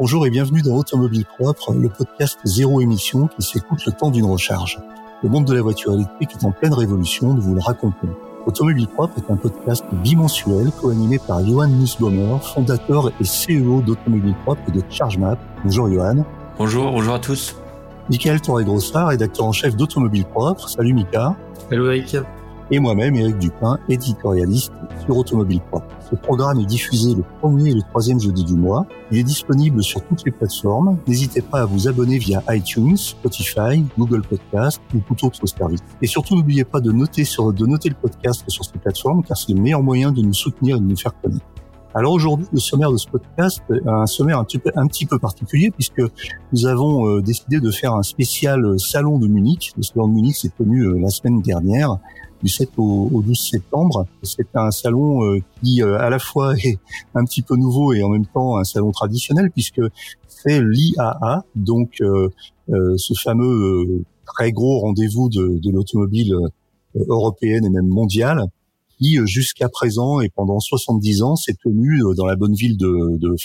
Bonjour et bienvenue dans Automobile Propre, le podcast zéro émission qui s'écoute le temps d'une recharge. Le monde de la voiture électrique est en pleine révolution, nous vous le racontons. Automobile Propre est un podcast bimensuel co-animé par Johan Nussbaumer, fondateur et CEO d'Automobile Propre et de ChargeMap. Bonjour Johan. Bonjour, bonjour à tous. Michael Torre-Grossard, rédacteur en chef d'Automobile Propre. Salut Mika. Salut Eric et moi-même, Éric Dupin, éditorialiste sur Automobile Propre. Ce programme est diffusé le premier et le troisième jeudi du mois. Il est disponible sur toutes les plateformes. N'hésitez pas à vous abonner via iTunes, Spotify, Google Podcast ou tout autre service. Et surtout, n'oubliez pas de noter, sur, de noter le podcast sur ces plateformes car c'est le meilleur moyen de nous soutenir et de nous faire connaître. Alors aujourd'hui, le sommaire de ce podcast un sommaire un petit peu, un petit peu particulier puisque nous avons euh, décidé de faire un spécial euh, salon de Munich. Le salon de Munich s'est tenu euh, la semaine dernière du 7 au, 12 septembre. C'est un salon euh, qui euh, à la fois est un petit peu nouveau et en même temps un salon traditionnel puisque c'est l'IAA, donc euh, ce fameux très gros rendez-vous de, de l'automobile européenne et même mondiale qui euh, jusqu'à présent et pendant 70 ans s'est tenu euh, dans la bonne ville de,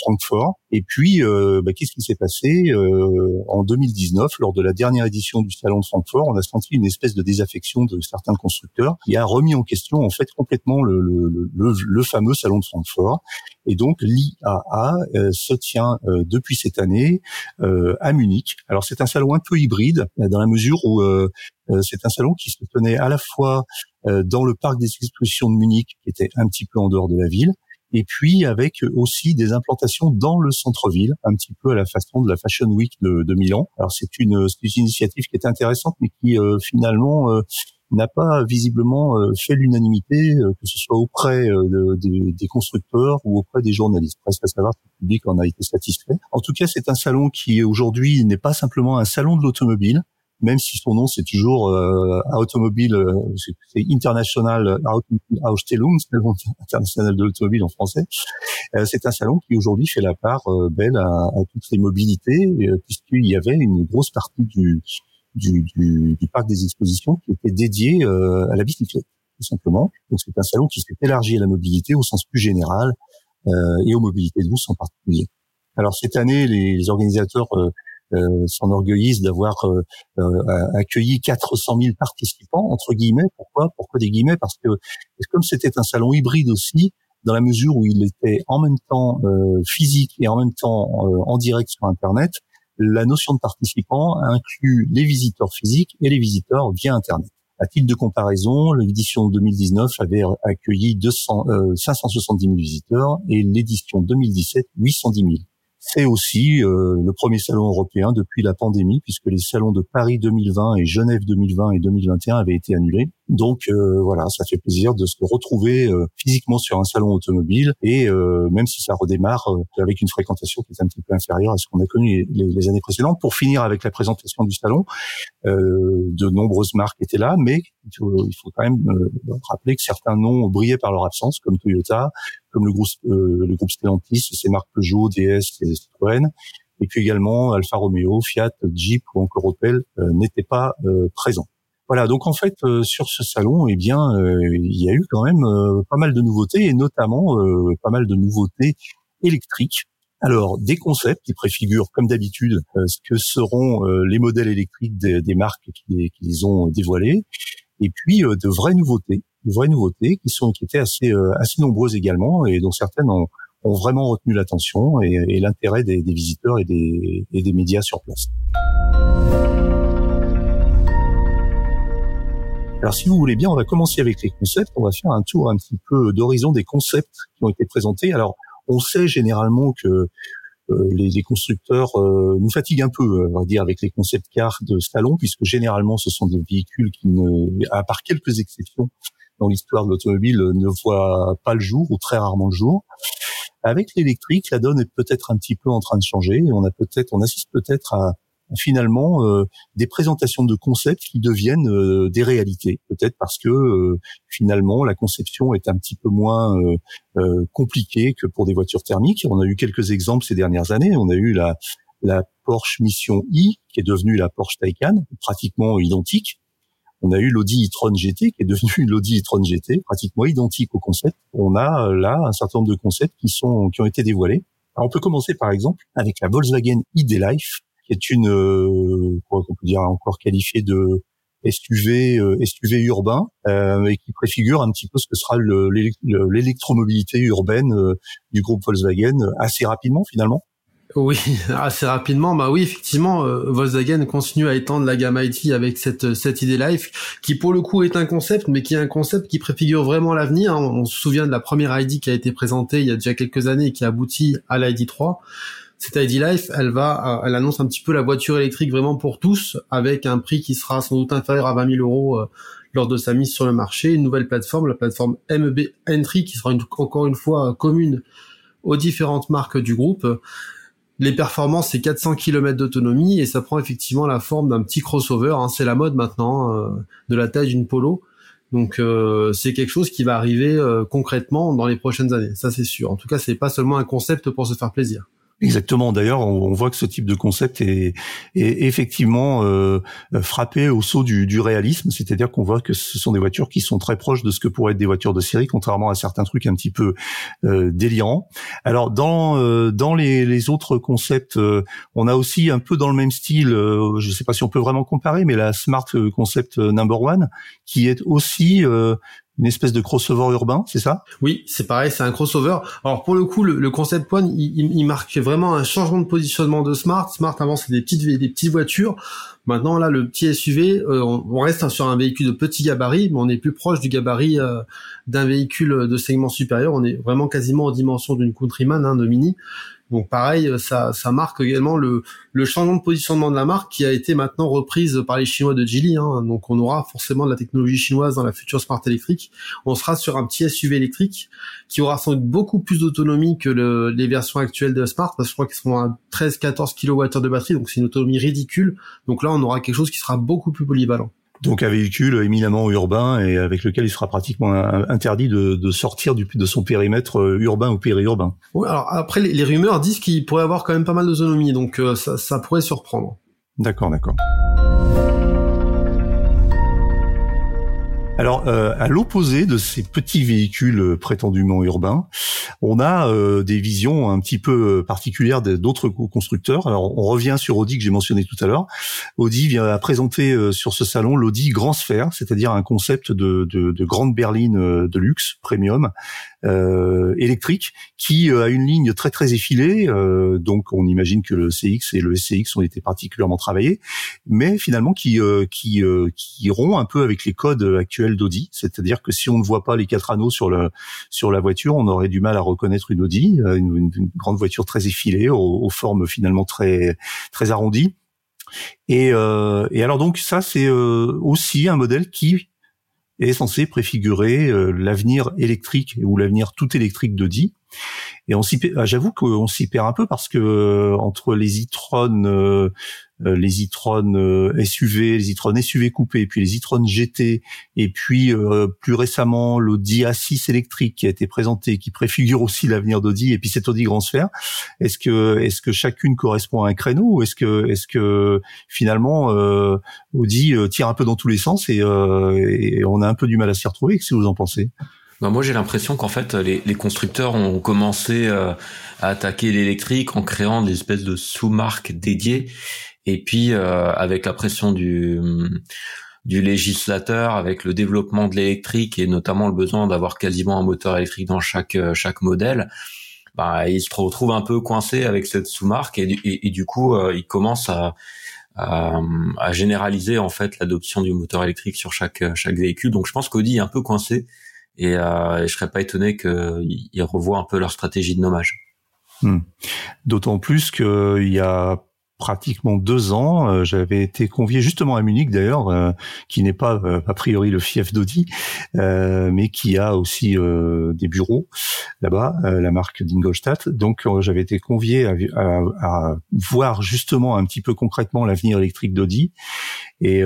Francfort. Et puis, euh, bah, qu'est-ce qui s'est passé en 2019 lors de la dernière édition du salon de Francfort On a senti une espèce de désaffection de certains constructeurs qui a remis en question en fait complètement le, le, le, le fameux salon de Francfort. Et donc l'IAA se tient depuis cette année à Munich. Alors c'est un salon un peu hybride dans la mesure où c'est un salon qui se tenait à la fois euh, dans le parc des expositions de Munich, qui était un petit peu en dehors de la ville, et puis avec aussi des implantations dans le centre-ville, un petit peu à la façon de la Fashion Week de, de Milan. Alors c'est une, une, initiative qui est intéressante, mais qui euh, finalement euh, n'a pas visiblement fait l'unanimité, que ce soit auprès des constructeurs ou auprès des journalistes. Reste à savoir si le public en a été satisfait. En tout cas, c'est un salon qui aujourd'hui n'est pas simplement un salon de l'automobile, même si son nom c'est toujours euh, automobile, euh, c'est International Ausstellung, salon international de l'automobile en français. Euh, c'est un salon qui aujourd'hui fait la part euh, belle à, à, toutes les mobilités, puisqu'il y avait une grosse partie du, du, du, du, parc des expositions qui était dédiée à la bicyclette, tout simplement. Donc c'est un salon qui s'est élargi à la mobilité au sens plus général et aux mobilités douces en particulier. Alors cette année, les, les organisateurs euh, s'enorgueillissent d'avoir euh, euh, accueilli 400 000 participants entre guillemets. Pourquoi? Pourquoi des guillemets? Parce que comme c'était un salon hybride aussi, dans la mesure où il était en même temps physique et en même temps en direct sur Internet, la notion de participant inclut les visiteurs physiques et les visiteurs via Internet. À titre de comparaison, l'édition 2019 avait accueilli 200, euh, 570 000 visiteurs et l'édition 2017 810 000 c'est aussi euh, le premier salon européen depuis la pandémie, puisque les salons de Paris 2020 et Genève 2020 et 2021 avaient été annulés. Donc euh, voilà, ça fait plaisir de se retrouver euh, physiquement sur un salon automobile et euh, même si ça redémarre avec une fréquentation qui est un petit peu inférieure à ce qu'on a connu les, les, années précédentes. Pour finir avec la présentation du salon, de nombreuses marques étaient là, mais il faut, il faut quand même rappeler que certains noms brillaient par leur absence, comme Toyota, comme le groupe, le groupe Stellantis, ces marques Peugeot, DS et Citroën et puis également Alfa Romeo, Fiat, Jeep ou encore Opel n'étaient pas présents. Voilà, donc en fait euh, sur ce salon, eh bien, euh, il y a eu quand même euh, pas mal de nouveautés et notamment pas mal de nouveautés électriques. Alors des concepts qui préfigurent comme d'habitude ce que seront les modèles électriques des, des marques qui qui les, ont dévoilés, et puis de vraies nouveautés, de vraies nouveautés qui sont qui étaient assez assez nombreuses également et dont certaines ont, ont vraiment retenu l'attention et, et l'intérêt des, des, visiteurs et des, et des médias sur place. Alors si vous voulez bien, on va commencer avec les concepts. On va faire un tour un petit peu d'horizon des concepts qui ont été présentés. Alors on sait généralement que euh, les, constructeurs euh, nous fatiguent un peu, euh, on va dire, avec les concepts cars de salon, puisque généralement ce sont des véhicules qui, ne, à part quelques exceptions dans l'histoire de l'automobile, ne voient pas le jour ou très rarement le jour. Avec l'électrique, la donne est peut-être un petit peu en train de changer. On a peut-être, on assiste peut-être à finalement euh, des présentations de concepts qui deviennent euh, des réalités, peut-être parce que euh, finalement la conception est un petit peu moins compliquée que pour des voitures thermiques. On a eu quelques exemples ces dernières années. On a eu la, la Porsche Mission i qui est devenue la Porsche Taycan, pratiquement identique. On a eu l'Audi e-tron GT qui est devenu l'Audi e-tron GT, pratiquement identique au concept. On a là un certain nombre de concepts qui sont qui ont été dévoilés on peut commencer par exemple avec la Volkswagen ID Life, qui est une, euh, quoi qu'on peut dire encore qualifiée de SUV, euh, SUV urbain, euh, et qui préfigure un petit peu ce que sera l'électromobilité urbaine du groupe Volkswagen assez rapidement finalement. Oui, assez rapidement. Bah oui, effectivement, Volkswagen continue à étendre la gamme IT avec cette cette idée Life, qui pour le coup est un concept, mais qui est un concept qui préfigure vraiment l'avenir. On, on, se souvient de la première ID qui a été présentée il y a déjà quelques années et qui aboutit à l'ID 3 cette ID Life, elle va, euh, elle annonce un petit peu la voiture électrique vraiment pour tous, avec un prix qui sera sans doute inférieur à 20 000 euros euh, lors de sa mise sur le marché. Une nouvelle plateforme, la plateforme MEB Entry, qui sera encore une fois commune aux différentes marques du groupe. Les performances, c'est 400 km d'autonomie et ça prend effectivement la forme d'un petit crossover. Hein. C'est la mode maintenant euh, de la taille d'une Polo. Donc c'est quelque chose qui va arriver concrètement dans les prochaines années, ça c'est sûr. En tout cas, c'est pas seulement un concept pour se faire plaisir. Exactement. D'ailleurs, on, voit que ce type de concept est, est effectivement euh, frappé au saut du, du réalisme, c'est-à-dire qu'on voit que ce sont des voitures qui sont très proches de ce que pourraient être des voitures de série, contrairement à certains trucs un petit peu euh, délirants. Alors, dans euh, dans les, les, autres concepts, euh, on a aussi un peu dans le même style. Euh, je ne sais pas si on peut vraiment comparer, mais la Smart Concept Number One, qui est aussi une espèce de crossover urbain, c'est ça? Oui, c'est pareil, c'est un crossover. Alors pour le coup, le, concept one, il, marque vraiment un changement de positionnement de Smart. Smart avant c'était des petites des petites voitures. Maintenant là, le petit SUV, euh, on, reste sur un véhicule de petit gabarit, mais on est plus proche du gabarit euh, d'un véhicule de segment supérieur. On est vraiment quasiment en dimension d'une Countryman, hein, de mini. Donc pareil, ça, ça marque également le, changement de positionnement de la marque qui a été maintenant reprise par les Chinois de Geely. Hein. Donc on aura forcément de la technologie chinoise dans la future Smart électrique. On sera sur un petit SUV électrique qui aura sans doute beaucoup plus d'autonomie que le, les versions actuelles de Smart parce que je crois qu'ils seront à 13-14 kWh de batterie, donc c'est une autonomie ridicule. Donc là on aura quelque chose qui sera beaucoup plus polyvalent. Donc un véhicule éminemment urbain et avec lequel il sera pratiquement interdit de, sortir du, de son périmètre euh, urbain ou périurbain. Oui, alors après les, rumeurs disent qu'il pourrait avoir quand même pas mal d'autonomie, donc euh, ça, ça pourrait surprendre. D'accord, d'accord. Alors, euh, à l'opposé de ces petits véhicules euh, prétendument urbains, on a euh, des visions un petit peu particulières d'autres constructeurs. Alors, on revient sur Audi que j'ai mentionné tout à l'heure. Audi vient à présenter sur ce salon l'Audi Grand Sphère, c'est-à-dire un concept de, de, de grande berline de luxe premium euh, électrique qui euh, a une ligne très très effilée. Euh, donc on imagine que le CX et le SCX ont été particulièrement travaillés, mais finalement qui qui qui rompt un peu avec les codes actuels d'Audi. C'est-à-dire que si on ne voit pas les quatre anneaux sur la voiture, on aurait du mal à reconnaître une Audi, une, une grande voiture très effilée, aux, formes finalement très très arrondies. Et, euh, alors donc ça c'est aussi un modèle qui est censé préfigurer euh, l'avenir électrique ou l'avenir tout électrique d'Audi. Et on s'y, j'avoue qu'on s'y perd un peu parce que euh, entre les e-tron, euh, euh, les e-tron SUV, les e-tron SUV coupés, puis les e-tron GT, et puis plus récemment l'Audi A6 électrique qui a été présenté, qui préfigure aussi l'avenir d'Audi, et puis cette Audi Grand Sphère. Est-ce que est-ce que chacune correspond à un créneau ou est-ce que est-ce que finalement Audi tire un peu dans tous les sens et, et on a un peu du mal à s'y retrouver? Qu'est-ce que vous en pensez? Bah, moi, j'ai l'impression qu'en fait, les, les, constructeurs ont commencé euh, à attaquer l'électrique en créant des espèces de sous-marques dédiées. Et puis, euh, avec la pression du, du législateur, avec le développement de l'électrique et notamment le besoin d'avoir quasiment un moteur électrique dans chaque euh, chaque modèle, bah, ils se retrouvent un peu coincés avec cette sous-marque et, et, du coup, ils commencent à, à, à, généraliser en fait l'adoption du moteur électrique sur chaque chaque véhicule. Donc, je pense qu'Audi est un peu coincé et, euh, et je serais pas étonné qu'ils revoient un peu leur stratégie de nommage. Hmm. D'autant plus qu'il y a pratiquement deux ans. Euh, j'avais été convié justement à Munich d'ailleurs, euh, qui n'est pas euh, a priori le fief d'Audi, mais qui a aussi des bureaux là-bas, la marque d'Ingolstadt. Donc j'avais été convié à, à, à, voir justement un petit peu concrètement l'avenir électrique d'Audi. Et,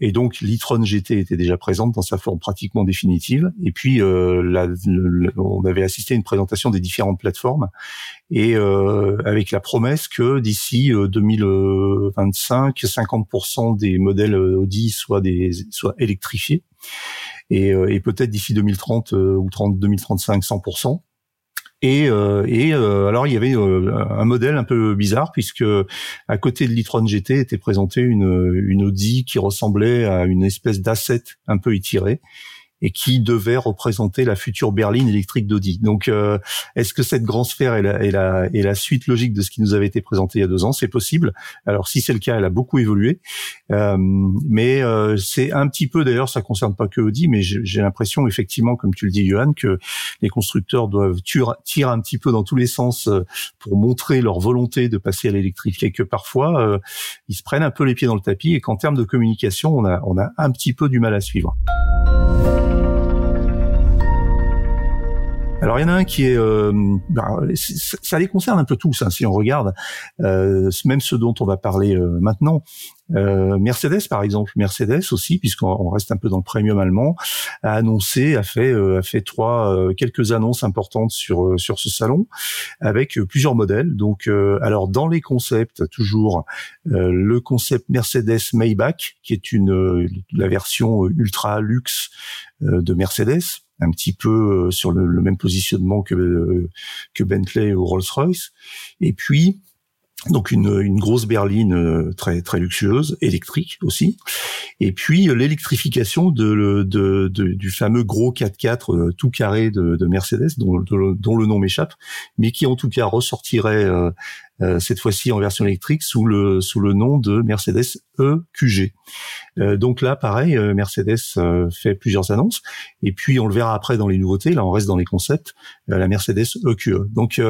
et, donc l'e-tron GT était déjà présente dans sa forme pratiquement définitive. Et puis la, on avait assisté à une présentation des différentes plateformes et avec la promesse que d'ici 2025, 50% des modèles Audi soient électrifiés et, euh, peut-être d'ici 2030 euh, ou 30, 2035 100%. Et, euh, euh, alors il y avait euh, un modèle un peu bizarre puisque à côté de l'e-tron GT était présentée une, une Audi qui ressemblait à une espèce d'asset un peu étiré et qui devait représenter la future berline électrique d'Audi. Donc, euh, est-ce que cette grande sphère est la, est, la, est la suite logique de ce qui nous avait été présenté il y a deux ans? C'est possible. Alors, si c'est le cas, elle a beaucoup évolué, euh, mais euh, c'est un petit peu. D'ailleurs, ça concerne pas que Audi, mais j'ai l'impression, effectivement, comme tu le dis, Johan, que les constructeurs doivent tirer un petit peu dans tous les sens euh, pour montrer leur volonté de passer à l'électrique, et que parfois euh, ils se prennent un peu les pieds dans le tapis, et qu'en termes de communication, on a on a un petit peu du mal à suivre. Alors il y en a un qui est, euh, bah, ça les concerne un peu tous hein, si on regarde, euh, même ceux dont on va parler euh, maintenant. Mercedes par exemple, Mercedes aussi, puisqu'on reste un peu dans le premium allemand, a annoncé, a fait, a fait trois quelques annonces importantes sur sur ce salon, avec plusieurs modèles. Donc alors dans les concepts toujours le concept Mercedes Maybach, qui est une la version ultra luxe de Mercedes un petit peu euh, sur le, même positionnement que euh, que Bentley ou Rolls-Royce. Et puis donc une, une grosse berline euh, très très luxueuse, électrique aussi. Et puis l'électrification de, de, de, du fameux gros 4x4 tout carré de, de Mercedes, dont, dont, le nom m'échappe, mais qui en tout cas ressortirait cette fois-ci en version électrique sous le sous le nom de Mercedes EQG. Euh, donc là, pareil, euh, Mercedes fait plusieurs annonces et puis on le verra après dans les nouveautés. Là, on reste dans les concepts. la Mercedes EQE. Donc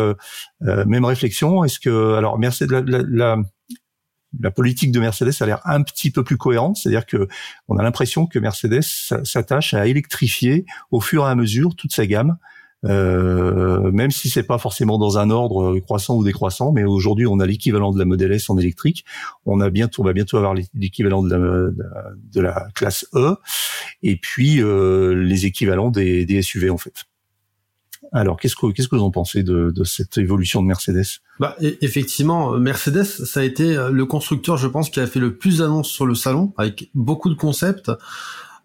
même réflexion. Est-ce que alors Mercedes la, la, la politique de Mercedes a l'air un petit peu plus cohérente, c'est-à-dire que on a l'impression que Mercedes s'attache à électrifier au fur et à mesure toute sa gamme, euh, même si c'est pas forcément dans un ordre croissant ou décroissant, mais aujourd'hui on a l'équivalent de la Model S en électrique, on a bientôt, on va bientôt avoir l'équivalent de la, de la classe E, et puis euh, les équivalents des, des SUV en fait. Alors, qu'est-ce que qu'est-ce que vous en pensez de, de cette évolution de Mercedes? Bah, effectivement, Mercedes, ça a été le constructeur, je pense, qui a fait le plus d'annonces sur le salon, avec beaucoup de concepts.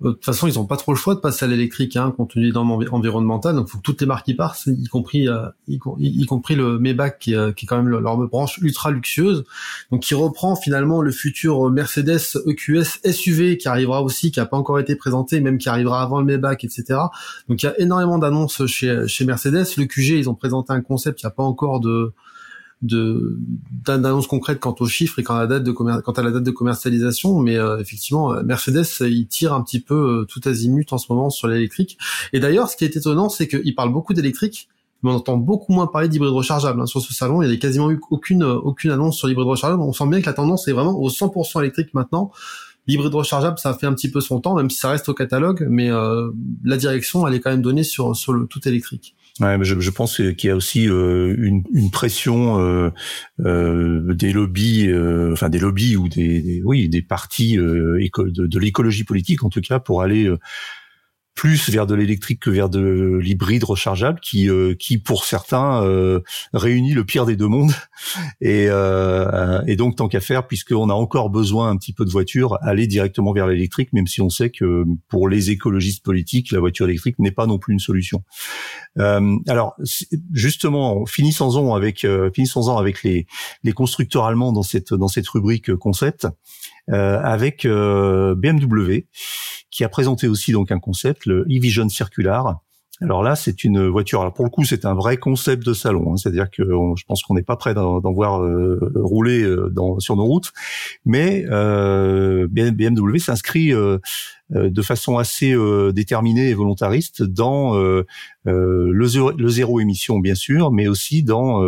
De toute façon, ils ont pas trop le choix de passer à l'électrique, hein, compte tenu des normes. Donc, faut que toutes les marques y partent, y compris, euh, y, compris le Maybach, qui, euh, qui est quand même leur branche ultra luxueuse. Donc, qui reprend finalement le futur Mercedes EQS SUV qui arrivera aussi, qui a pas encore été présenté, même qui arrivera avant le Maybach, etc. Donc, il y a énormément d'annonces chez, chez Mercedes. Le QG, ils ont présenté un concept, il n'y a pas encore de de d'annonces concrètes quant aux chiffres et quant à la date de quant à la date de commercialisation mais euh, effectivement euh, Mercedes il tire un petit peu euh, tout azimut en ce moment sur l'électrique. Et d'ailleurs ce qui est étonnant c'est qu'il parle beaucoup d'électrique mais on entend beaucoup moins parler d'hybride rechargeable hein. sur ce salon il y a quasiment eu aucune aucune annonce sur l'hybride rechargeable. On sent bien que la tendance est vraiment au 100% électrique maintenant. L'hybride rechargeable ça fait un petit peu son temps même si ça reste au catalogue mais la direction elle est quand même donnée sur sur le tout électrique Ouais, je, je pense qu'il y a aussi euh, une, pression euh, euh, des lobbies, enfin des lobbies ou des, oui des partis de l'écologie politique en tout cas pour aller plus vers de l'électrique que vers de l'hybride rechargeable qui euh, qui pour certains euh, réunit le pire des deux mondes. Et euh, et donc tant qu'à faire puisqu'on a encore besoin un petit peu de voiture aller directement vers l'électrique même si on sait que pour les écologistes politiques la voiture électrique n'est pas non plus une solution. Alors justement finissons-en avec finissons-en avec les les constructeurs allemands dans cette dans cette rubrique concept avec BMW qui a présenté aussi donc un concept, le e-Vision Circular. Alors là, c'est une voiture. Alors pour le coup, c'est un vrai concept de salon. Hein. C'est-à-dire que je pense qu'on n'est pas prêt d'en voir euh, rouler euh, dans, sur nos routes, mais euh, BMW s'inscrit euh, euh, de façon assez euh, déterminée et volontariste dans euh, le, zéro, le, émission bien sûr, mais aussi dans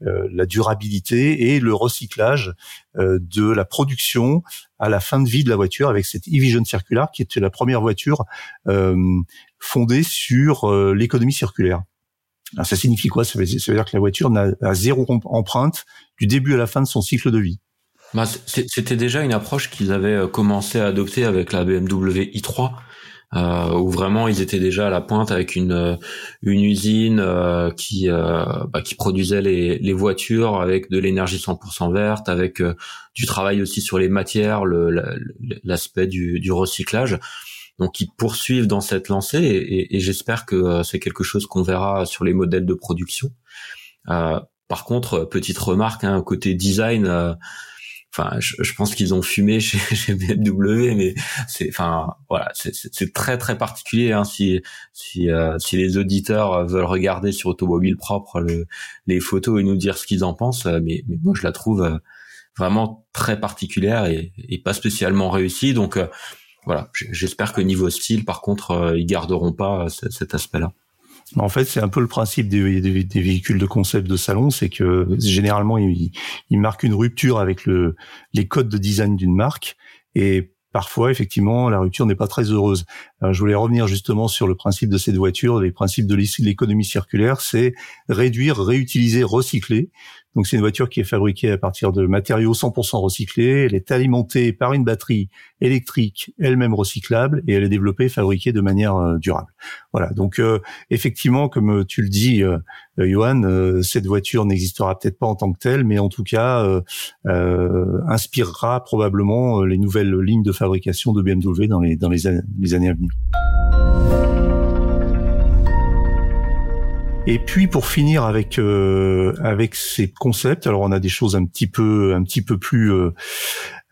la durabilité et le recyclage de la production à la fin de vie de la voiture avec cette e-Vision Circular qui était la première voiture fondée sur l'économie circulaire. Alors, ça signifie quoi? Ça veut, ça veut, dire que la voiture n'a zéro empreinte du début à la fin de son cycle de vie. Bah, c'était déjà une approche qu'ils avaient euh, commencé à adopter avec la BMW i3, euh, où vraiment ils étaient déjà à la pointe avec une euh, une usine euh, qui bah, qui produisait les, les voitures avec de l'énergie 100% verte, avec du travail aussi sur les matières, l'aspect du, du recyclage. Donc ils poursuivent dans cette lancée et, et, j'espère que c'est quelque chose qu'on verra sur les modèles de production. Euh, par contre, petite remarque, hein, côté design, enfin, je, pense qu'ils ont fumé chez, chez BMW, mais c'est, enfin, voilà, c'est très très particulier. Hein, si si euh, si les auditeurs veulent regarder sur Automobile Propre le, les photos et nous dire ce qu'ils en pensent, euh, mais, mais moi je la trouve euh, vraiment très particulière et, et pas spécialement réussie. Donc voilà, j'espère que niveau style, par contre, ils garderont pas cet aspect-là. En fait, c'est un peu le principe des, véhicules de concept de salon, c'est que généralement, ils, marquent une rupture avec le, les codes de design d'une marque et parfois, effectivement, la rupture n'est pas très heureuse. je voulais revenir justement sur le principe de cette voiture, les principes de l'économie circulaire, c'est réduire, réutiliser, recycler. Donc c'est une voiture qui est fabriquée à partir de matériaux 100% recyclés. Elle est alimentée par une batterie électrique, elle-même recyclable, et elle est développée, fabriquée de manière euh, durable. Voilà. Donc euh, effectivement, comme tu le dis, euh, Johan, cette voiture n'existera peut-être pas en tant que telle, mais en tout cas inspirera probablement les nouvelles lignes de fabrication de BMW dans les dans les, les années à venir. Et puis pour finir avec euh, avec ces concepts, alors on a des choses un petit peu un petit peu plus euh,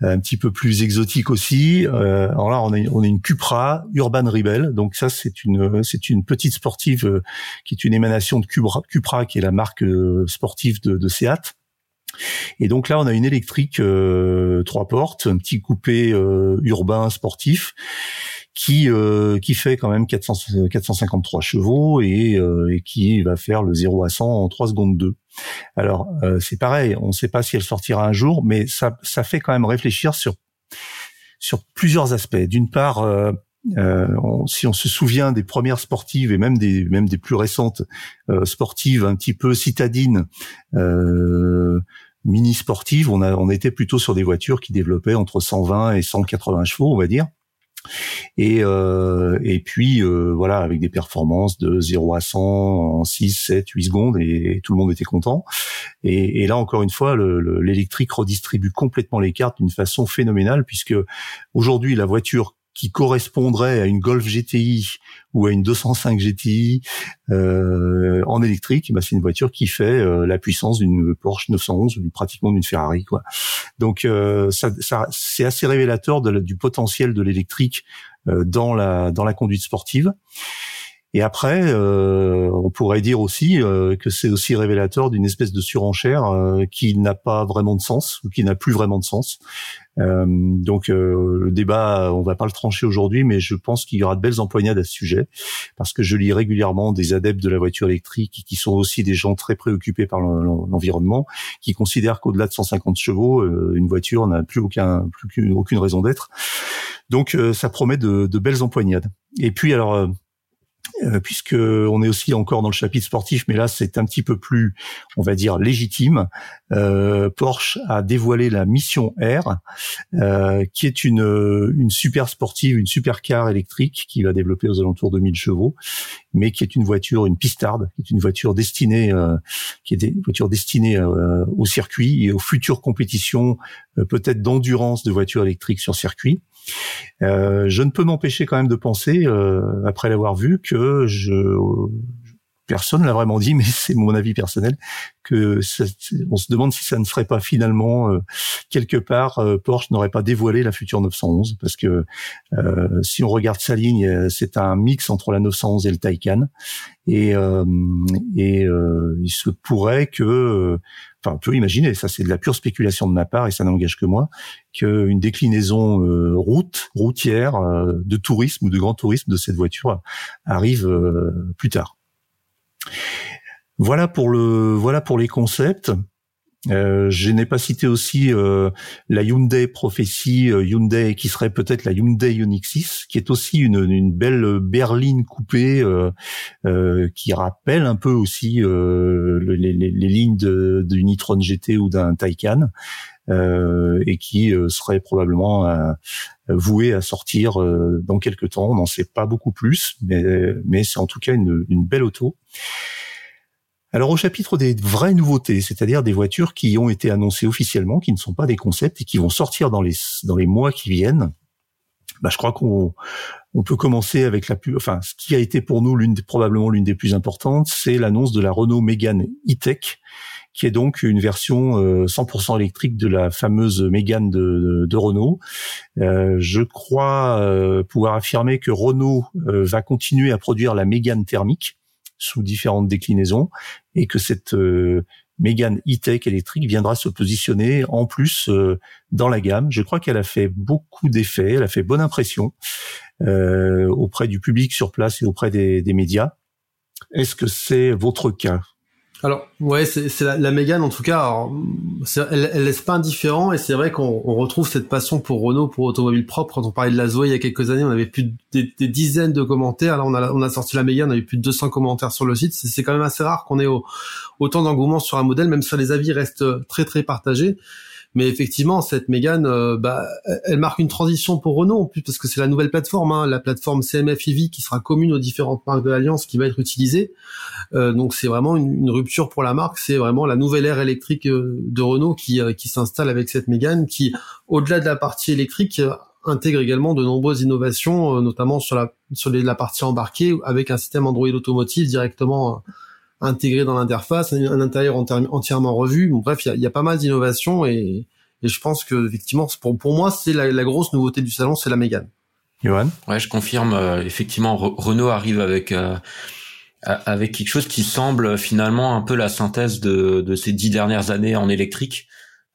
un petit peu plus exotiques aussi. Euh, alors là on a on a une Cupra Urban Rebel, donc ça c'est une c'est une petite sportive euh, qui est une émanation de Cupra, Cupra qui est la marque euh, sportive de, de Seat. Et donc là, on a une électrique trois portes, un petit coupé urbain sportif qui euh, qui fait quand même 400, 453 chevaux et, euh, et, qui va faire le 0 à 100 en 3 secondes 2. Alors euh, c'est pareil, on ne sait pas si elle sortira un jour, mais ça ça fait quand même réfléchir sur sur plusieurs aspects. D'une part, euh, si on se souvient des premières sportives et même des même des plus récentes sportives un petit peu citadines mini sportives, on a on était plutôt sur des voitures qui développaient entre 120 et 180 chevaux, on va dire. Et, euh, et puis euh, voilà, avec des performances de 0 à 100 en 6, 7, 8 secondes, et, tout le monde était content. Et, et là encore une fois, l'électrique redistribue complètement les cartes d'une façon phénoménale, puisque aujourd'hui la voiture qui correspondrait à une Golf GTI ou à une 205 GTI euh, en électrique, bah, c'est une voiture qui fait euh, la puissance d'une Porsche 911 ou pratiquement d'une Ferrari. Quoi. Donc euh, ça, ça c'est assez révélateur de, du potentiel de l'électrique euh, dans la dans la conduite sportive. Et après, euh, on pourrait dire aussi euh, que c'est aussi révélateur d'une espèce de surenchère euh, qui n'a pas vraiment de sens ou qui n'a plus vraiment de sens. Donc le débat, on va pas le trancher aujourd'hui, mais je pense qu'il y aura de belles empoignades à ce sujet parce que je lis régulièrement des adeptes de la voiture électrique qui sont aussi des gens très préoccupés par l'environnement, qui considèrent qu'au-delà de 150 chevaux, une voiture n'a plus aucun aucune raison d'être. Donc ça promet de, de belles empoignades. Et puis alors euh, puisque on est aussi encore dans le chapitre sportif, mais là c'est un petit peu plus, on va dire, légitime. Euh, Porsche a dévoilé la Mission R, euh, qui est une, une super sportive, une super car électrique qui va développer aux alentours de 1000 chevaux, mais qui est une voiture, une pistarde, qui est une voiture destinée, euh, qui est une voiture destinée euh, au circuit et aux futures compétitions, peut-être d'endurance de voitures électriques sur circuit. Euh, je ne peux m'empêcher quand même de penser, euh, après l'avoir vu, que je personne l'a vraiment dit, mais c'est mon avis personnel, que on se demande si ça ne serait pas finalement euh, quelque part Porsche n'aurait pas dévoilé la future 911 parce que si on regarde sa ligne, c'est un mix entre la 911 et le Taycan et il se pourrait que enfin, on peut imaginer, ça c'est de la pure spéculation de ma part et ça n'engage que moi, qu'une déclinaison euh, route, routière, euh, de tourisme ou de grand tourisme de cette voiture arrive euh, plus tard. Voilà pour le, voilà pour les concepts. Euh, je n'ai pas cité aussi euh, la Hyundai Prophecy euh, Hyundai qui serait peut-être la Hyundai Ioniq 6 qui est aussi une, une belle berline coupée qui rappelle un peu aussi les, les, les, lignes d'une e-tron GT ou d'un Taycan et qui serait probablement voué à sortir dans quelques temps. On n'en sait pas beaucoup plus, mais, mais c'est en tout cas une, une belle auto. Alors au chapitre des vraies nouveautés, c'est-à-dire des voitures qui ont été annoncées officiellement, qui ne sont pas des concepts et qui vont sortir dans les dans les mois qui viennent. bah, je crois qu'on on peut commencer avec la plus, enfin, ce qui a été pour nous probablement l'une des plus importantes, c'est l'annonce de la Renault Mégane E-Tech, qui est donc une version 100% euh, électrique de la fameuse Mégane de, de, Renault. Euh, je crois euh, pouvoir affirmer que Renault euh, va continuer à produire la Mégane thermique sous différentes déclinaisons et que cette Mégane e-tech électrique viendra se positionner en plus dans la gamme. Je crois qu'elle a fait beaucoup d'effets, elle a fait bonne impression euh, auprès du public sur place et auprès des médias. Est-ce que c'est votre cas? Alors ouais, c'est la, la en tout cas. Elle, elle laisse pas indifférent et c'est vrai qu'on retrouve cette passion pour Renault, pour automobile propre. Quand on parlait de la Zoé il y a quelques années, on avait plus de, des, dizaines de commentaires. Là, on a on a sorti la Mégane, on avait plus de 200 commentaires sur le site. C'est quand même assez rare qu'on ait autant d'engouement sur un modèle, même si les avis restent très très partagés. Mais effectivement, cette Mégane, euh, bah, elle marque une transition pour Renault en plus parce que c'est la nouvelle plateforme, hein, la plateforme CMF EV qui sera commune aux différentes marques de l'alliance qui va être utilisée. Euh, donc c'est vraiment une, rupture pour la marque. C'est vraiment la nouvelle ère électrique euh, de Renault qui, qui s'installe avec cette Mégane, qui, au-delà de la partie électrique, intègre également de nombreuses innovations, notamment sur la sur la partie embarquée avec un système Android automotive directement intégré dans l'interface, un, intérieur entièrement revu. bref, il y a, pas mal d'innovations et, je pense que effectivement, pour, pour moi, c'est la, grosse nouveauté du salon, c'est la Mégane. Johan? Ouais, je confirme. Euh, effectivement, Renault arrive avec euh, avec quelque chose qui semble finalement un peu la synthèse de, de ces dix dernières années en électrique.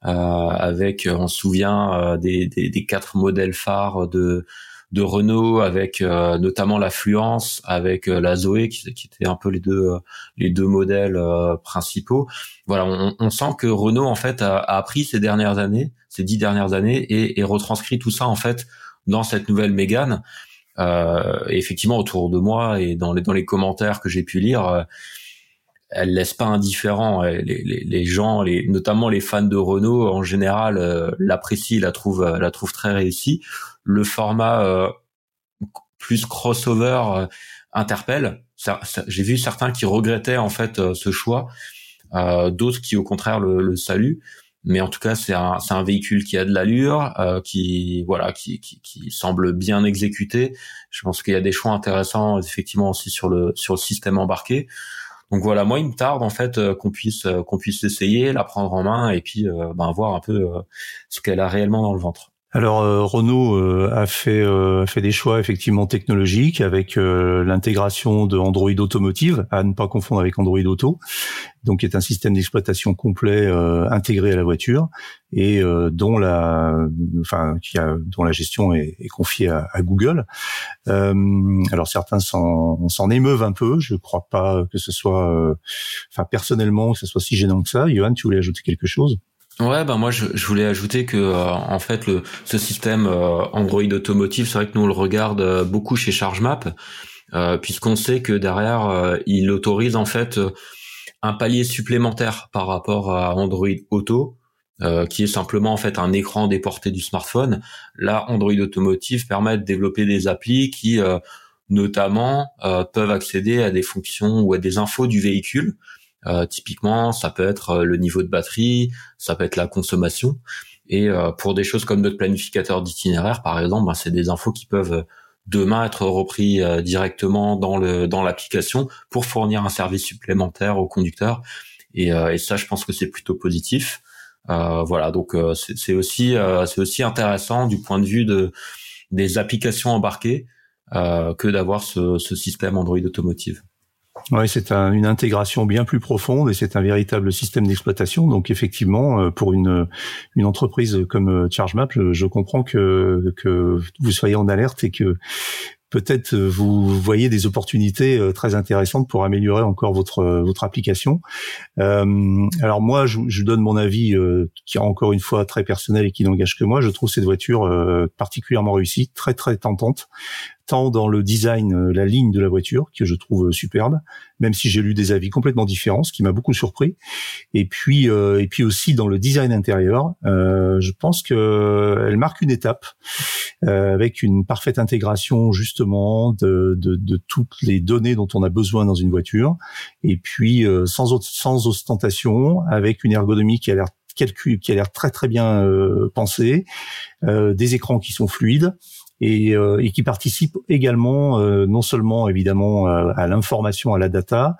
Euh, avec, on se souvient des, des, des, quatre modèles phares de de Renault avec euh, notamment la Fluence, avec euh, la Zoé qui, qui étaient un peu les deux euh, les deux modèles principaux. Voilà, on, on, sent que Renault en fait a, a, appris ces dernières années, ces dix dernières années, et, et, retranscrit tout ça en fait dans cette nouvelle Mégane. Euh, effectivement, autour de moi et dans les dans les commentaires que j'ai pu lire, elle laisse pas indifférent. Les, les, les, gens, les, notamment les fans de Renault en général, l'apprécient, la trouvent la trouvent très réussie le format euh, plus crossover euh, interpelle. J'ai vu certains qui regrettaient en fait euh, ce choix, d'autres qui au contraire le, saluent. Mais en tout cas, c'est un, un véhicule qui a de l'allure, qui voilà, qui, qui, semble bien exécuté. Je pense qu'il y a des choix intéressants effectivement aussi sur le sur le système embarqué. Donc voilà, moi il me tarde en fait qu'on puisse qu'on puisse essayer, la prendre en main et puis ben voir un peu ce qu'elle a réellement dans le ventre. Alors euh, Renault euh, a fait euh, a fait des choix effectivement technologiques avec l'intégration de Android Automotive à ne pas confondre avec Android Auto, donc qui est un système d'exploitation complet intégré à la voiture et dont la enfin qui a dont la gestion est, est confiée à, à Google. alors certains s'en s'en émeuvent un peu, je crois pas que ce soit enfin personnellement que ce soit si gênant que ça. Johan, tu voulais ajouter quelque chose? Ouais, ben moi je, je, voulais ajouter que euh, en fait le ce système euh, Android automotive, c'est vrai que nous on le regarde euh, beaucoup chez ChargeMap, puisqu'on sait que derrière il autorise en fait un palier supplémentaire par rapport à Android Auto, qui est simplement en fait un écran déporté du smartphone. Là, Android Automotive permet de développer des applis qui notamment peuvent accéder à des fonctions ou à des infos du véhicule euh, typiquement, ça peut être euh, le niveau de batterie, ça peut être la consommation. Et euh, pour des choses comme notre planificateur d'itinéraire, par exemple, ben, c'est des infos qui peuvent demain être repris directement dans le dans l'application pour fournir un service supplémentaire au conducteur. Et, et ça, je pense que c'est plutôt positif. voilà, donc c'est aussi c'est aussi intéressant du point de vue de des applications embarquées que d'avoir ce, ce système Android automotive. Oui, c'est une intégration bien plus profonde et c'est un véritable système d'exploitation. Donc effectivement, euh, pour une, une entreprise comme euh, ChargeMap, je, je comprends que, que vous soyez en alerte et que peut-être vous voyez des opportunités euh, très intéressantes pour améliorer encore votre votre application. Euh, alors moi, je, je, donne mon avis qui est encore une fois très personnel et qui n'engage que moi. Je trouve cette voiture particulièrement réussie, très très tentante tant dans le design, euh, la ligne de la voiture que je trouve euh, superbe, même si j'ai lu des avis complètement différents, ce qui m'a beaucoup surpris. Et puis euh, et puis aussi dans le design intérieur, je pense que elle marque une étape avec une parfaite intégration justement de, de, toutes les données dont on a besoin dans une voiture, et puis sans sans ostentation, avec une ergonomie qui a l'air calcul qui a l'air très très bien pensée, des écrans qui sont fluides et, et qui participe également non seulement évidemment à l'information, à la data,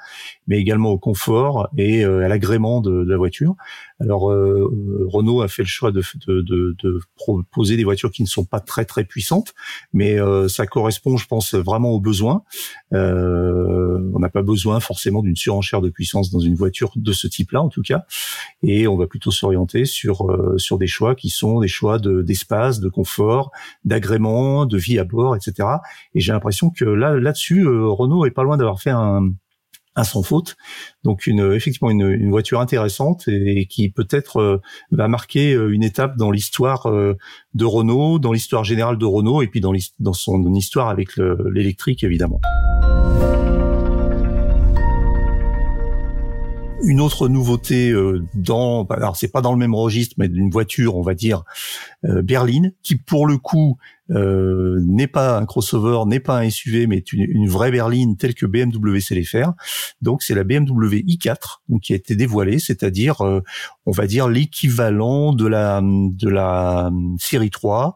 mais également au confort et à l'agrément de, de, la voiture. Alors Renault a fait le choix de, de, de, proposer des voitures qui ne sont pas très très puissantes, mais ça correspond, je pense, vraiment aux besoins. On n'a pas besoin forcément d'une surenchère de puissance dans une voiture de ce type-là, en tout cas, et on va plutôt s'orienter sur sur des choix qui sont des choix de d'espace, de confort, d'agrément, de vie à bord, etc. Et j'ai l'impression que là là-dessus, euh, Renault est pas loin d'avoir fait un un sans faute. Donc une effectivement une, une voiture intéressante et, qui peut-être euh, va marquer euh, une étape dans l'histoire de Renault, dans l'histoire générale de Renault et puis dans, dans son histoire avec l'électrique évidemment. Une autre nouveauté euh, dans, bah, alors c'est pas dans le même registre, mais d'une voiture, on va dire euh, berline, qui pour le coup euh, n'est pas un crossover, n'est pas un SUV, mais une, une, vraie berline telle que BMW sait les faire. Donc c'est la BMW i4 donc, qui a été dévoilée, c'est-à-dire, on va dire l'équivalent de la de la série 3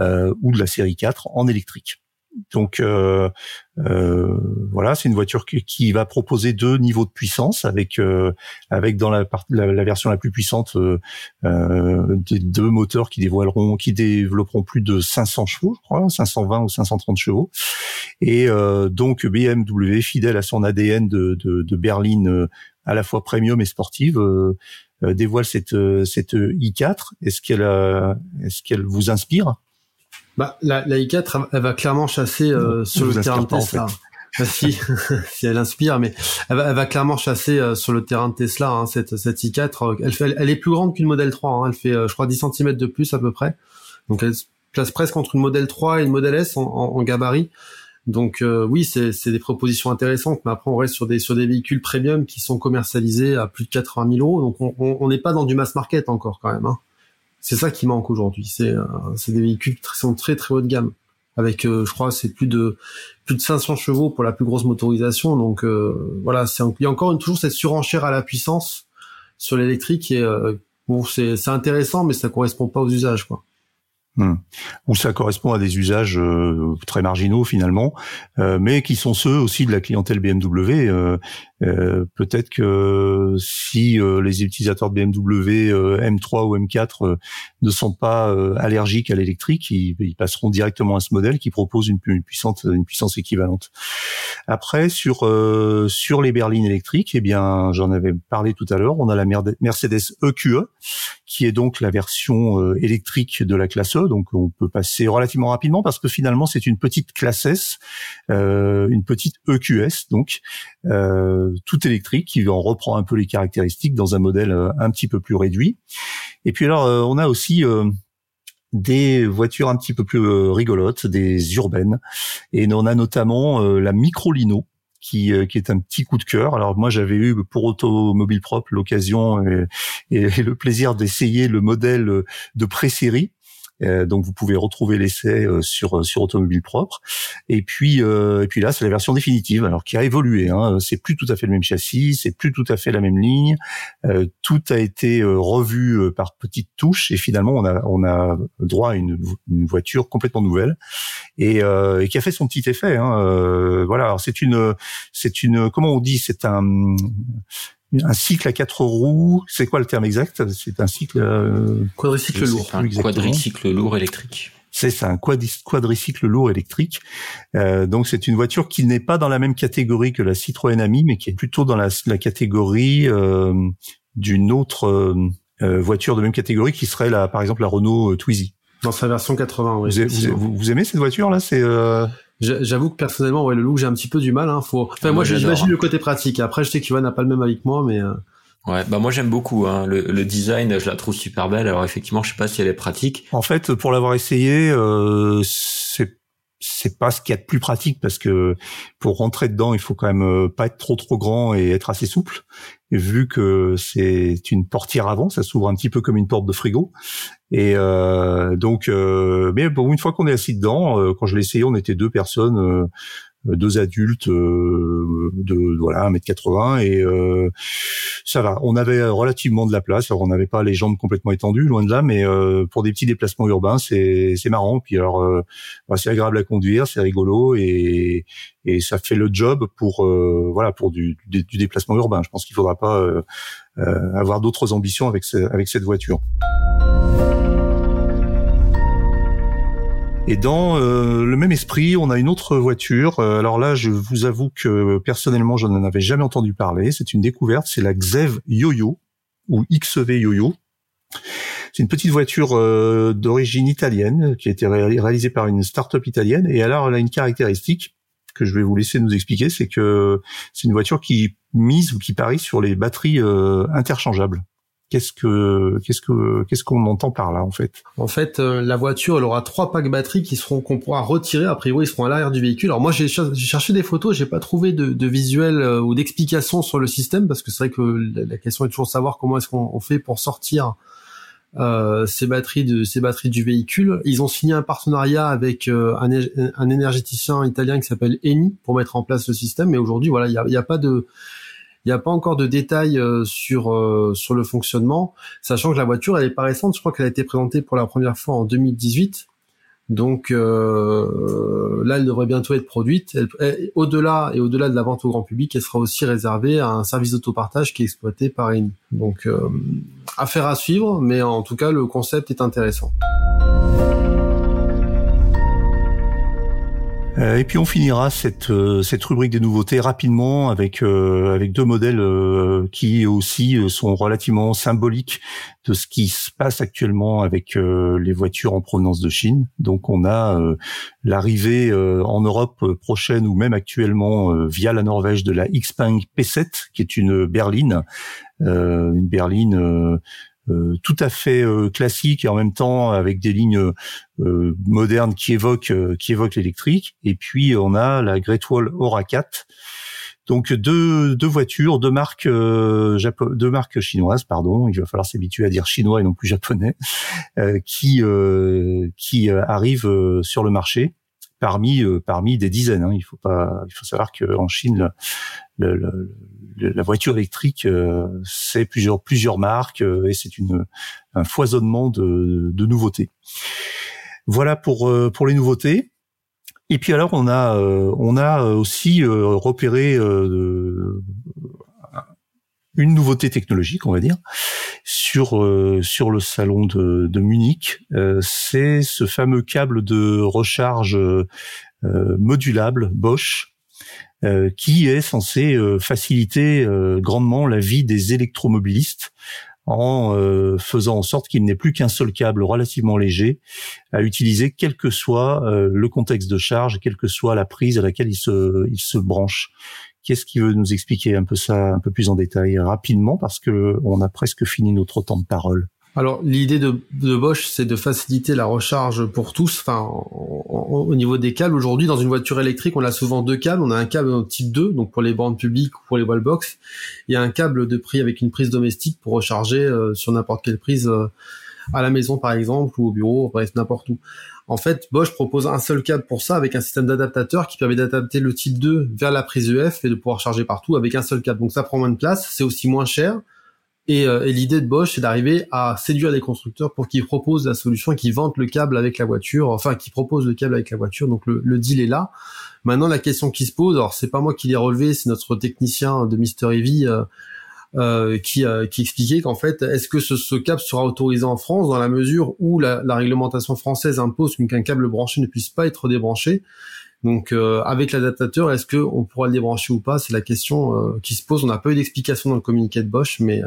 ou de la série 4 en électrique. Donc euh, euh, voilà, c'est une voiture qui, va proposer deux niveaux de puissance avec euh, avec dans la, version la plus puissante des deux moteurs qui dévoileront qui développeront plus de 500 chevaux, je crois, 520 ou 530 chevaux. Et donc BMW fidèle à son ADN de, de, de berline à la fois premium et sportive dévoile cette cette i4. Est-ce qu'elle est-ce qu'elle vous inspire? Bah, la, la i4, elle va clairement chasser euh, sur le terrain de Tesla. Bah, si, si elle inspire, mais elle va, elle va clairement chasser euh, sur le terrain de Tesla. Hein, cette, cette i4, elle, fait, elle, est plus grande qu'une Model 3. Hein, elle fait, euh, je crois, 10 cm de plus à peu près. Donc elle se place presque entre une Model 3 et une Model S en, en, gabarit. Donc oui, c'est des propositions intéressantes, mais après on reste sur des sur des véhicules premium qui sont commercialisés à plus de 80 000 euros. Donc on n'est pas dans du mass market encore quand même. Hein. C'est ça qui manque aujourd'hui. C'est euh, des véhicules qui sont très très haut de gamme avec euh, je crois c'est plus de plus de 500 chevaux pour la plus grosse motorisation donc euh, voilà c'est il y a encore une, toujours cette surenchère à la puissance sur l'électrique et bon c'est c'est intéressant mais ça correspond pas aux usages quoi. Hmm. Ou ça correspond à des usages euh, très marginaux finalement, euh, mais qui sont ceux aussi de la clientèle BMW. Euh, peut-être que si les utilisateurs de BMW M3 ou M4 ne sont pas allergiques à l'électrique, ils, passeront directement à ce modèle qui propose une, puissance, une puissance équivalente. Après, sur sur les berlines électriques, eh bien, j'en avais parlé tout à l'heure. On a la Mercedes EQE, qui est donc la version électrique de la classe E donc on peut passer relativement rapidement parce que finalement c'est une petite classe S, euh, une petite EQS, donc euh, tout électrique qui en reprend un peu les caractéristiques dans un modèle euh, un petit peu plus réduit. Et puis alors on a aussi des voitures un petit peu plus rigolotes, des urbaines, et on a notamment la Microlino, qui, qui est un petit coup de cœur. Alors moi j'avais eu pour Automobile Propre l'occasion et, et, le plaisir d'essayer le modèle de pré-série euh, donc vous pouvez retrouver l'essai euh, sur euh, sur Automobile Propre. Et puis et puis là c'est la version définitive, alors qui a évolué. Hein. C'est plus tout à fait le même châssis, c'est plus tout à fait la même ligne. tout a été revu par petites touches et finalement on a on a droit à une, une voiture complètement nouvelle et, et, qui a fait son petit effet. Hein. voilà, c'est une c'est une comment on dit, c'est un un cycle à quatre roues, c'est quoi le terme exact? C'est un cycle euh, quadricycle lourd. Un quadricycle lourd électrique. C'est ça, un quadricycle lourd électrique. Euh, donc c'est une voiture qui n'est pas dans la même catégorie que la Citroën Ami, mais qui est plutôt dans la, catégorie euh, d'une autre voiture de même catégorie, qui serait la, par exemple la Renault Twizy. Dans sa version 80, oui. Vous, vous, aimez cette voiture là C'est J'avoue que personnellement, ouais, le look, j'ai un petit peu du mal. Hein, faut... Enfin, moi, j'imagine le côté pratique. Après, je sais qu'Ivan n'a pas le même avec moi, mais. Euh, ouais, bah moi j'aime beaucoup hein. le, le, design, je la trouve super belle. Alors effectivement, je sais pas si elle est pratique. En fait, pour l'avoir essayé, euh, c'est c'est pas ce qu'il y a de plus pratique parce que pour rentrer dedans, il faut quand même euh, pas être trop trop grand et être assez souple. Et vu que c'est une portière avant, ça s'ouvre un petit peu comme une porte de frigo. Et euh, donc, euh, mais bon, une fois qu'on est assis dedans, euh, quand je l'ai essayé, on était deux personnes deux adultes de voilà 1m80 et ça va. On avait relativement de la place. Alors on n'avait pas les jambes complètement étendues, loin de là, mais pour des petits déplacements urbains, c'est c'est marrant. Puis alors bah, c'est agréable à conduire, c'est rigolo et et ça fait le job pour voilà pour du, du, déplacement urbain. Je pense qu'il faudra pas avoir d'autres ambitions avec avec cette voiture. Et dans euh, le même esprit, on a une autre voiture. Euh, alors là, je vous avoue que personnellement, je n'en avais jamais entendu parler. C'est une découverte. C'est la Xev Yo-Yo ou XV Yo-Yo. C'est une petite voiture euh, d'origine italienne qui a été réalisée par une start-up italienne. Et alors, elle a une caractéristique que je vais vous laisser nous expliquer, c'est que c'est une voiture qui mise ou qui parie sur les batteries interchangeables. Qu'est-ce que qu'est-ce que qu'est-ce qu'on entend par là en fait? En fait, euh, la voiture, elle aura trois packs batteries qui seront qu'on pourra retirer. A priori, ils seront à l'arrière du véhicule. Alors moi, j'ai cherché des photos, j'ai pas trouvé de, de visuel euh, ou d'explication sur le système parce que c'est vrai que la, question est toujours de savoir comment est-ce qu'on fait pour sortir euh, ces batteries de ces batteries du véhicule. Ils ont signé un partenariat avec euh, un, un, énergéticien italien qui s'appelle Eni pour mettre en place le système. Mais aujourd'hui, voilà, il y a, y a pas de il n'y a pas encore de détails euh, sur euh, sur le fonctionnement, sachant que la voiture elle est pas récente. Je crois qu'elle a été présentée pour la première fois en 2018. Donc euh, là, elle devrait bientôt être produite. au-delà et au-delà de la vente au grand public, elle sera aussi réservée à un service d'autopartage qui est exploité par une. Donc affaire à suivre, mais en tout cas, le concept est intéressant. Euh, et puis on finira cette euh, cette rubrique des nouveautés rapidement avec euh, avec deux modèles qui aussi sont relativement symboliques de ce qui se passe actuellement avec les voitures en provenance de Chine. Donc on a l'arrivée en Europe prochaine ou même actuellement via la Norvège de la Xpeng P7 qui est une berline une berline euh, tout à fait euh, classique et en même temps avec des lignes euh, modernes qui évoquent qui évoquent l'électrique. Et puis on a la Great Wall Aura 4. Donc deux, deux voitures, deux marques deux marques chinoises, pardon. Il va falloir s'habituer à dire chinois et non plus japonais, qui qui arrivent sur le marché parmi parmi des dizaines. Hein. Il faut pas, il faut savoir qu'en Chine, la voiture électrique, euh, c'est plusieurs plusieurs marques euh, et c'est un foisonnement de, de nouveautés. Voilà pour euh, pour les nouveautés. Et puis alors on a on a aussi repéré une nouveauté technologique, on va dire, sur sur le salon de, de Munich. c'est ce fameux câble de recharge modulable Bosch euh, qui est censé euh, faciliter euh, grandement la vie des électromobilistes en faisant en sorte qu'il n'ait plus qu'un seul câble relativement léger à utiliser quel que soit le contexte de charge, quelle que soit la prise à laquelle il se, il se branche. Qu'est-ce qui veut nous expliquer un peu ça un peu plus en détail rapidement parce que on a presque fini notre temps de parole. Alors l'idée de, de, Bosch, c'est de faciliter la recharge pour tous. Enfin, au niveau des câbles, aujourd'hui dans une voiture électrique, on a souvent deux câbles. On a un câble type 2, donc pour les bornes publiques ou pour les wallbox. Il y un câble de prix avec une prise domestique pour recharger euh, sur n'importe quelle prise euh, à la maison par exemple ou au bureau, bref n'importe où. En fait, Bosch propose un seul câble pour ça avec un système d'adaptateur qui permet d'adapter le type 2 vers la prise EF et de pouvoir charger partout avec un seul câble. Donc ça prend moins de place, c'est aussi moins cher euh, et, l'idée de Bosch, c'est d'arriver à séduire les constructeurs pour qu'ils proposent la solution, qu'ils vendent le câble avec la voiture, enfin qu'ils proposent le câble avec la voiture. Donc le, deal est là. Maintenant, la question qui se pose, alors c'est pas moi qui l'ai relevé, c'est notre technicien de Mister Heavy euh, euh, qui, qui expliquait qu'en fait, est-ce que ce, câble sera autorisé en France dans la mesure où la, réglementation française impose qu'un câble branché ne puisse pas être débranché. Donc avec l'adaptateur, est-ce que on pourra le débrancher ou pas? C'est la question qui se pose. On n'a pas eu d'explication dans le communiqué de Bosch, mais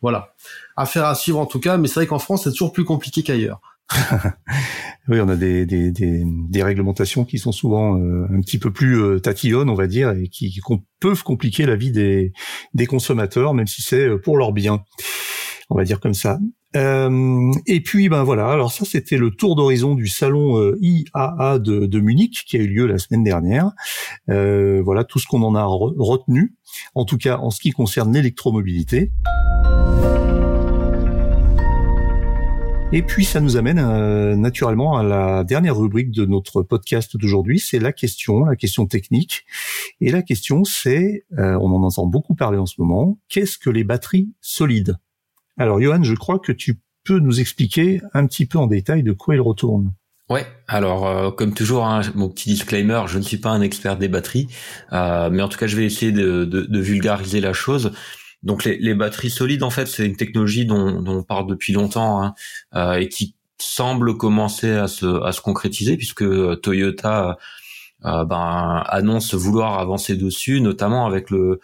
voilà. Affaire à suivre en tout cas, mais c'est vrai qu'en France, c'est toujours plus compliqué qu'ailleurs. oui, on a des, des, des, des, réglementations qui sont souvent euh, un petit peu plus euh, tatillonnes, on va dire, et qui, peuvent compliquer la vie des, des consommateurs, même si c'est euh, pour leur bien. On va dire comme ça. et puis ben voilà, alors ça c'était le tour d'horizon du salon IAA de, de, Munich qui a eu lieu la semaine dernière. voilà tout ce qu'on en a retenu, en tout cas en ce qui concerne l'électromobilité. Et puis ça nous amène euh, naturellement à la dernière rubrique de notre podcast d'aujourd'hui, c'est la question, la question technique. Et la question c'est, euh, on en entend beaucoup parler en ce moment, qu'est-ce que les batteries solides? Alors Johan, je crois que tu peux nous expliquer un petit peu en détail de quoi il retourne. Ouais, alors euh, comme toujours, hein, mon petit disclaimer, je ne suis pas un expert des batteries, mais en tout cas, je vais essayer de, de, de vulgariser la chose. Donc les, les, batteries solides, en fait, c'est une technologie dont, dont, on parle depuis longtemps hein, euh, et qui semble commencer à se, à se concrétiser puisque Toyota euh, ben, annonce vouloir avancer dessus, notamment avec le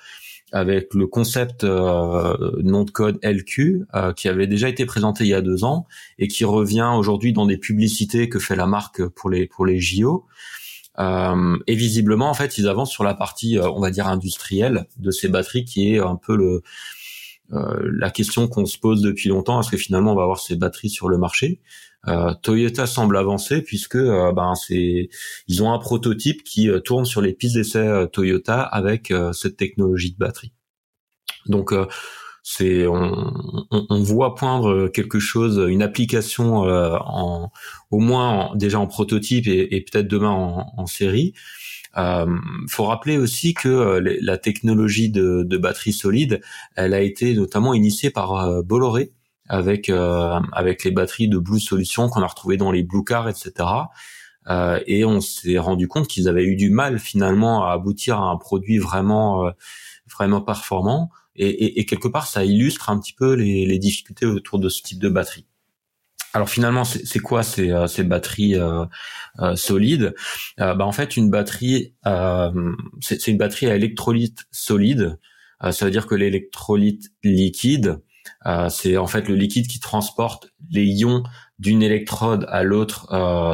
avec le concept euh, nom de code LQ euh, qui avait déjà été présenté il y a deux ans et qui revient aujourd'hui dans des publicités que fait la marque pour les pour les JO. Euh, et visiblement, en fait, ils avancent sur la partie, euh, on va dire, industrielle de ces batteries, qui est un peu le euh, la question qu'on se pose depuis longtemps. Est-ce que finalement, on va avoir ces batteries sur le marché? Toyota semble avancer puisque ben c'est ils ont un prototype qui tourne sur les pistes d'essai Toyota avec cette technologie de batterie. Donc c'est on, on, voit poindre quelque chose, une application euh, en au moins déjà en prototype et, et peut-être demain en, en série. Euh, faut rappeler aussi que euh, la technologie de, de, batterie solide, elle a été notamment initiée par euh, Bolloré avec euh, avec les batteries de Blue Solutions qu'on a retrouvées dans les Blue Cars, etc. Euh, et on s'est rendu compte qu'ils avaient eu du mal finalement à aboutir à un produit vraiment vraiment performant et, quelque part ça illustre un petit peu les, difficultés autour de ce type de batterie. Alors finalement, c'est quoi ces, euh, ces batteries euh, euh, solides? Bah, En fait, une batterie, c'est une batterie à électrolyte solide. ça veut dire que l'électrolyte liquide, c'est en fait le liquide qui transporte les ions d'une électrode à l'autre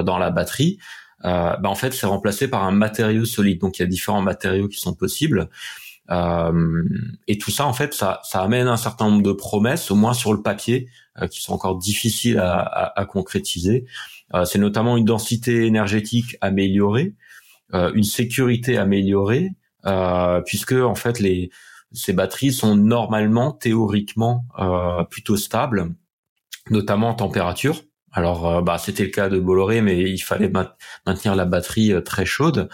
dans la batterie. Bah, en fait, c'est remplacé par un matériau solide. Donc il y a différents matériaux qui sont possibles. Euh, et tout ça, en fait, ça, ça amène un certain nombre de promesses, au moins sur le papier, euh, qui sont encore difficiles à, à, à concrétiser. Euh, c'est notamment une densité énergétique améliorée, une sécurité améliorée, puisque en fait les ces batteries sont normalement théoriquement plutôt stables, notamment en température. Alors, bah, c'était le cas de Bolloré, mais il fallait maintenir la batterie très chaude.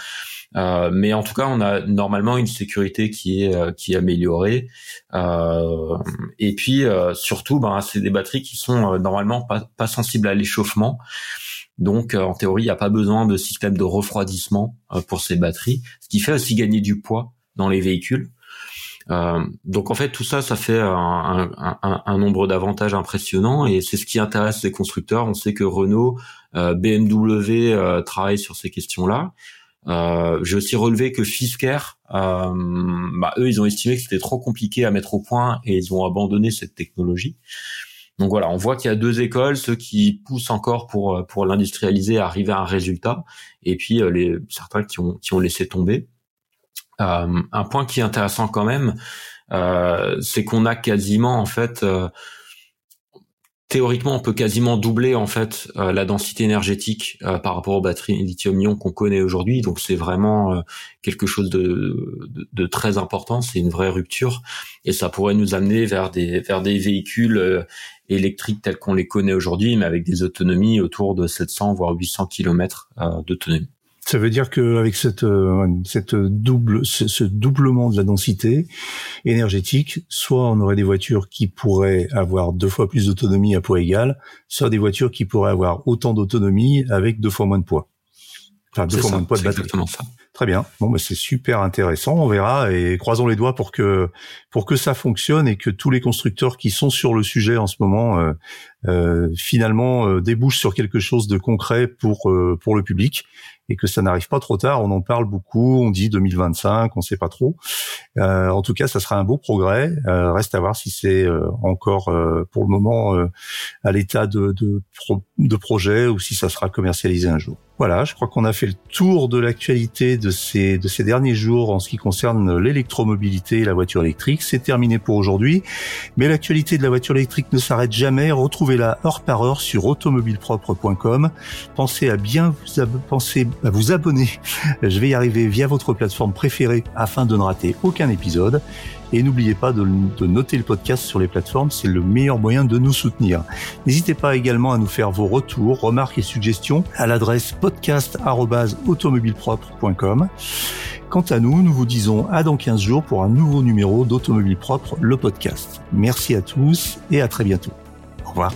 Euh, mais en tout cas, on a normalement une sécurité qui est euh, qui est améliorée. Euh, et puis surtout, ben, c'est des batteries qui sont normalement pas, pas sensibles à l'échauffement. Donc, en théorie, il n'y a pas besoin de système de refroidissement pour ces batteries, ce qui fait aussi gagner du poids dans les véhicules. Euh, donc en fait tout ça, ça fait un, un, un nombre d'avantages impressionnants et c'est ce qui intéresse les constructeurs. On sait que Renault, euh, BMW euh, travaillent sur ces questions-là. Euh, J'ai aussi relevé que Fisker, euh, bah, eux, ils ont estimé que c'était trop compliqué à mettre au point et ils ont abandonné cette technologie. Donc voilà, on voit qu'il y a deux écoles, ceux qui poussent encore pour pour l'industrialiser, arriver à un résultat, et puis euh, les certains qui ont qui ont laissé tomber. Euh, un point qui est intéressant quand même, euh, c'est qu'on a quasiment en fait théoriquement, on peut quasiment doubler en fait euh, la densité énergétique euh, par rapport aux batteries lithium-ion qu'on connaît aujourd'hui. Donc c'est vraiment euh, quelque chose de, très important. C'est une vraie rupture et ça pourrait nous amener vers des vers des véhicules électriques tels qu'on les connaît aujourd'hui, mais avec des autonomies autour de 700 voire 800 km d'autonomie. Ça veut dire qu'avec cette, euh, cette double, ce, doublement de la densité énergétique, soit on aurait des voitures qui pourraient avoir deux fois plus d'autonomie à poids égal, soit des voitures qui pourraient avoir autant d'autonomie avec deux fois moins de poids. Enfin, deux fois moins de poids de batterie. Exactement ça. Très bien. Bon, bah, c'est super intéressant. On verra et croisons les doigts pour que pour que ça fonctionne et que tous les constructeurs qui sont sur le sujet en ce moment euh, euh, finalement euh, débouchent sur quelque chose de concret pour pour le public et que ça n'arrive pas trop tard. On en parle beaucoup, on dit 2025, on sait pas trop. Euh, en tout cas, ça sera un beau progrès. Euh, reste à voir si c'est euh, encore euh, pour le moment euh, à l'état de, de, de projet ou si ça sera commercialisé un jour. Voilà, je crois qu'on a fait le tour de l'actualité de ces, de ces derniers jours en ce qui concerne l'électromobilité et la voiture électrique. C'est terminé pour aujourd'hui, mais l'actualité de la voiture électrique ne s'arrête jamais. Retrouvez-la heure par heure sur automobilepropre.com. Pensez à bien vous, pensez à vous abonner, je vais y arriver, via votre plateforme préférée afin de ne rater aucun épisode. Et n'oubliez pas de, de, noter le podcast sur les plateformes, c'est le meilleur moyen de nous soutenir. N'hésitez pas également à nous faire vos retours, remarques et suggestions à l'adresse podcast.automobilepropre.com. Quant à nous, nous vous disons à dans 15 jours pour un nouveau numéro d'Automobile Propre, le podcast. Merci à tous et à très bientôt. Au revoir.